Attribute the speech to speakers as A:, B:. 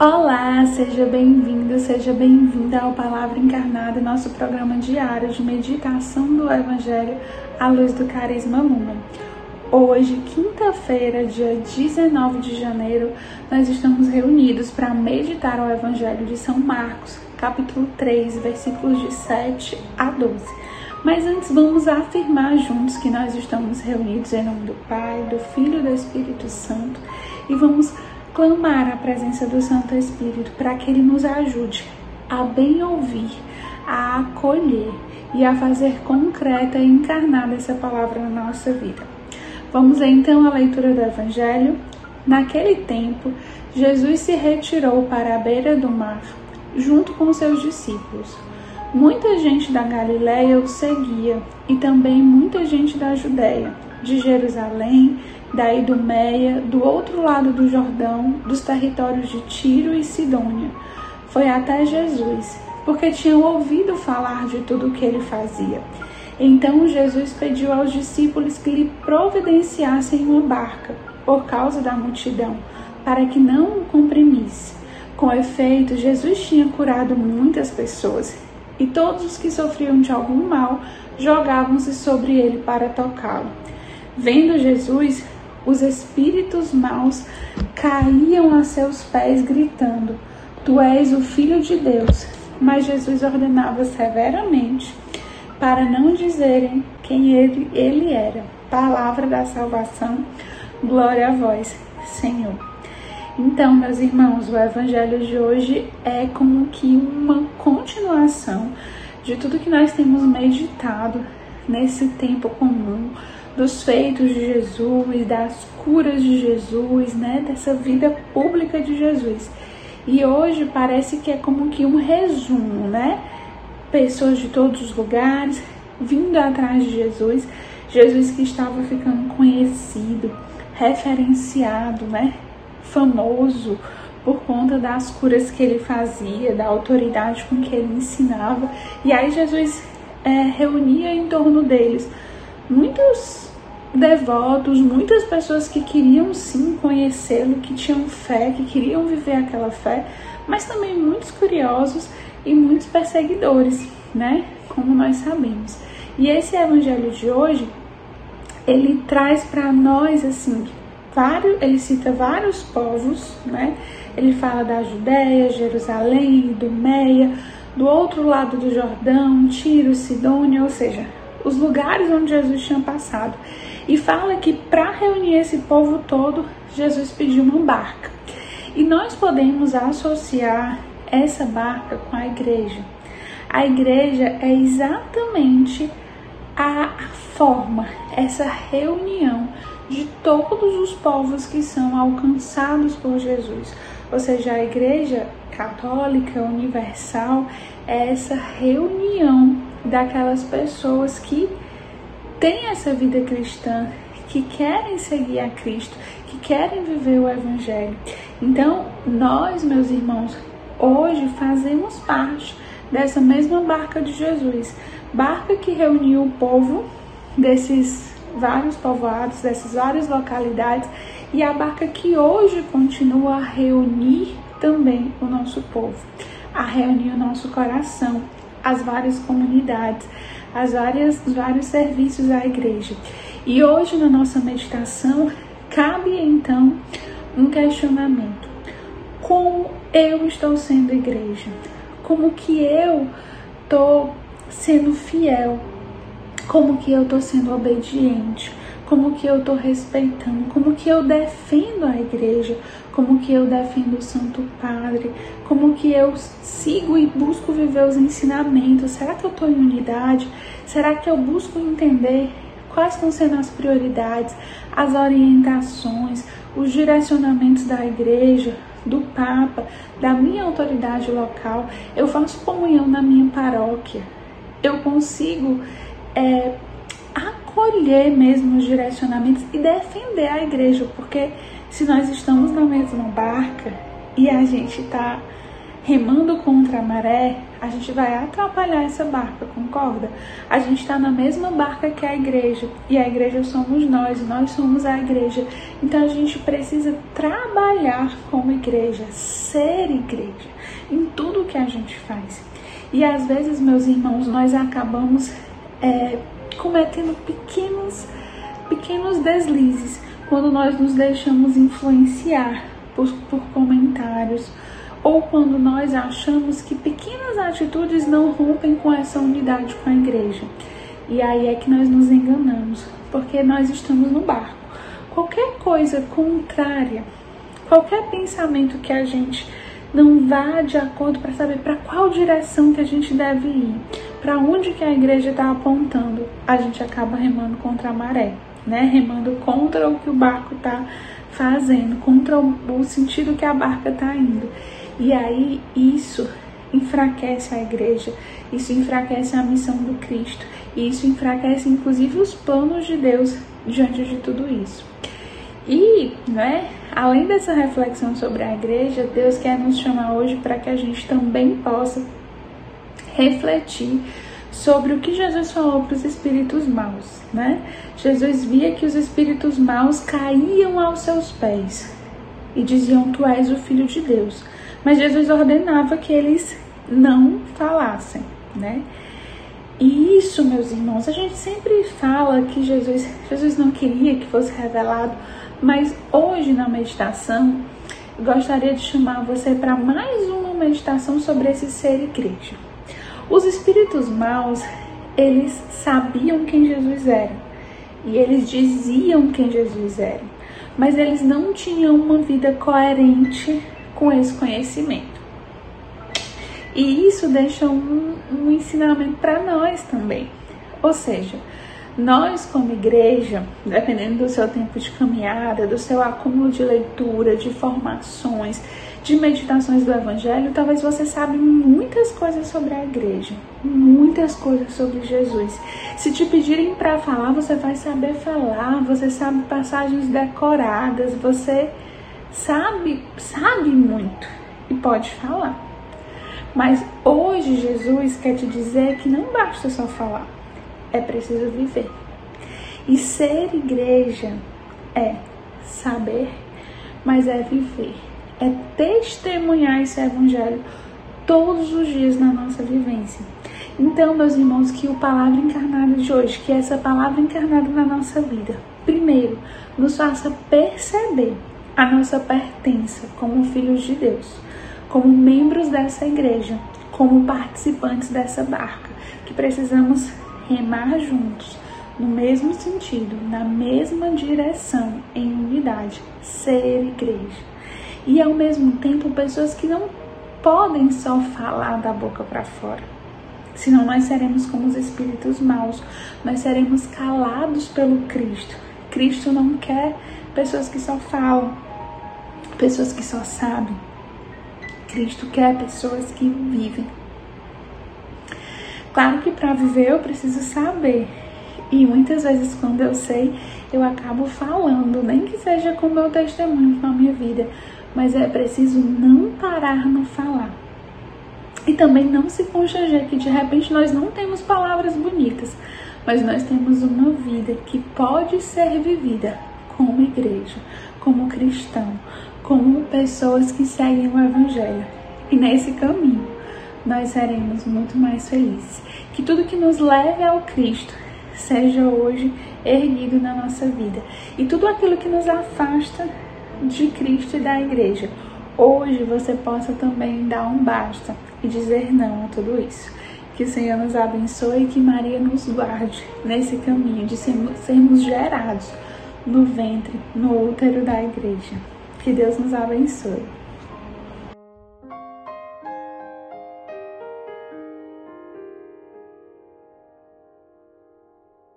A: Olá, seja bem-vindo, seja bem-vinda ao Palavra Encarnada, nosso programa diário de meditação do Evangelho à luz do Carisma Lumen. Hoje, quinta-feira, dia 19 de janeiro, nós estamos reunidos para meditar o Evangelho de São Marcos, capítulo 3, versículos de 7 a 12. Mas antes vamos afirmar juntos que nós estamos reunidos em nome do Pai, do Filho e do Espírito Santo e vamos clamar a presença do Santo Espírito para que ele nos ajude a bem ouvir, a acolher e a fazer concreta e encarnada essa palavra na nossa vida. Vamos então à leitura do Evangelho. Naquele tempo, Jesus se retirou para a beira do mar, junto com seus discípulos. Muita gente da Galiléia o seguia e também muita gente da Judéia, de Jerusalém, da Idumeia, do outro lado do Jordão, dos territórios de Tiro e Sidônia. Foi até Jesus, porque tinham ouvido falar de tudo o que ele fazia. Então Jesus pediu aos discípulos que lhe providenciassem uma barca, por causa da multidão, para que não o comprimisse. Com efeito, Jesus tinha curado muitas pessoas, e todos os que sofriam de algum mal jogavam-se sobre ele para tocá-lo. Vendo Jesus, os espíritos maus caíam a seus pés, gritando: Tu és o Filho de Deus. Mas Jesus ordenava severamente para não dizerem quem ele, ele era. Palavra da salvação, glória a vós, Senhor. Então, meus irmãos, o evangelho de hoje é como que uma continuação de tudo que nós temos meditado nesse tempo comum dos feitos de Jesus, das curas de Jesus, né, dessa vida pública de Jesus. E hoje parece que é como que um resumo, né? Pessoas de todos os lugares vindo atrás de Jesus, Jesus que estava ficando conhecido, referenciado, né? Famoso por conta das curas que ele fazia, da autoridade com que ele ensinava. E aí Jesus é, reunia em torno deles muitos devotos, muitas pessoas que queriam sim conhecê-lo, que tinham fé, que queriam viver aquela fé, mas também muitos curiosos e muitos perseguidores, né? Como nós sabemos. E esse evangelho de hoje, ele traz para nós assim, vários, ele cita vários povos, né? Ele fala da Judéia, Jerusalém, Idumeia, do outro lado do Jordão, Tiro, Sidônia, ou seja, os lugares onde Jesus tinha passado. E fala que para reunir esse povo todo, Jesus pediu uma barca. E nós podemos associar essa barca com a igreja. A igreja é exatamente a forma, essa reunião de todos os povos que são alcançados por Jesus. Ou seja, a igreja católica universal é essa reunião daquelas pessoas que têm essa vida cristã, que querem seguir a Cristo, que querem viver o Evangelho. Então, nós, meus irmãos, hoje fazemos parte dessa mesma barca de Jesus barca que reuniu o povo desses vários povoados, dessas várias localidades, e a barca que hoje continua a reunir também o nosso povo, a reunir o nosso coração, as várias comunidades, as várias, os vários serviços da igreja. E hoje na nossa meditação cabe então um questionamento: como eu estou sendo igreja? Como que eu estou sendo fiel? Como que eu estou sendo obediente? Como que eu estou respeitando? Como que eu defendo a igreja? como que eu defendo o Santo Padre, como que eu sigo e busco viver os ensinamentos. Será que eu estou em unidade? Será que eu busco entender quais estão sendo as prioridades, as orientações, os direcionamentos da igreja, do Papa, da minha autoridade local? Eu faço comunhão na minha paróquia. Eu consigo é, acolher mesmo os direcionamentos e defender a igreja, porque se nós estamos na mesma barca e a gente está remando contra a maré, a gente vai atrapalhar essa barca, concorda? A gente está na mesma barca que a igreja e a igreja somos nós, nós somos a igreja. Então a gente precisa trabalhar como igreja, ser igreja em tudo que a gente faz. E às vezes, meus irmãos, nós acabamos é, cometendo pequenos, pequenos deslizes quando nós nos deixamos influenciar por, por comentários ou quando nós achamos que pequenas atitudes não rompem com essa unidade com a igreja. E aí é que nós nos enganamos, porque nós estamos no barco. Qualquer coisa contrária, qualquer pensamento que a gente não vá de acordo para saber para qual direção que a gente deve ir, para onde que a igreja está apontando, a gente acaba remando contra a maré, né? Remando contra o que o barco está fazendo, contra o sentido que a barca está indo. E aí isso enfraquece a igreja, isso enfraquece a missão do Cristo, e isso enfraquece inclusive os planos de Deus diante de tudo isso. E, né, além dessa reflexão sobre a igreja, Deus quer nos chamar hoje para que a gente também possa refletir sobre o que Jesus falou para os espíritos maus, né? Jesus via que os espíritos maus caíam aos seus pés e diziam: Tu és o filho de Deus. Mas Jesus ordenava que eles não falassem, né? E isso, meus irmãos, a gente sempre fala que Jesus, Jesus não queria que fosse revelado, mas hoje na meditação gostaria de chamar você para mais uma meditação sobre esse ser igreja. Os espíritos maus, eles sabiam quem Jesus era e eles diziam quem Jesus era, mas eles não tinham uma vida coerente com esse conhecimento. E isso deixa um, um ensinamento para nós também. Ou seja, nós, como igreja, dependendo do seu tempo de caminhada, do seu acúmulo de leitura, de formações, de meditações do Evangelho, talvez você saiba muitas coisas sobre a igreja, muitas coisas sobre Jesus. Se te pedirem para falar, você vai saber falar, você sabe passagens decoradas, você sabe, sabe muito e pode falar. Mas hoje Jesus quer te dizer que não basta só falar, é preciso viver. E ser igreja é saber, mas é viver, é testemunhar esse evangelho todos os dias na nossa vivência. Então, meus irmãos, que o palavra encarnada de hoje, que essa palavra encarnada na nossa vida, primeiro, nos faça perceber a nossa pertença como filhos de Deus, como membros dessa igreja, como participantes dessa barca, que precisamos remar juntos, no mesmo sentido, na mesma direção, em unidade, ser igreja. E ao mesmo tempo, pessoas que não podem só falar da boca para fora. Senão nós seremos como os espíritos maus, nós seremos calados pelo Cristo. Cristo não quer pessoas que só falam, pessoas que só sabem. Cristo quer pessoas que vivem. Claro que para viver eu preciso saber. E muitas vezes quando eu sei, eu acabo falando, nem que seja com o meu testemunho na minha vida, mas é preciso não parar no falar. E também não se constranger que de repente nós não temos palavras bonitas, mas nós temos uma vida que pode ser vivida como igreja, como cristão, como pessoas que seguem o Evangelho. E nesse caminho nós seremos muito mais felizes. Que tudo que nos leve ao Cristo seja hoje erguido na nossa vida. E tudo aquilo que nos afasta de Cristo e da igreja, hoje você possa também dar um basta e dizer não a tudo isso. Que o Senhor nos abençoe e que Maria nos guarde nesse caminho de sermos gerados no ventre, no útero da igreja. Que Deus nos abençoe.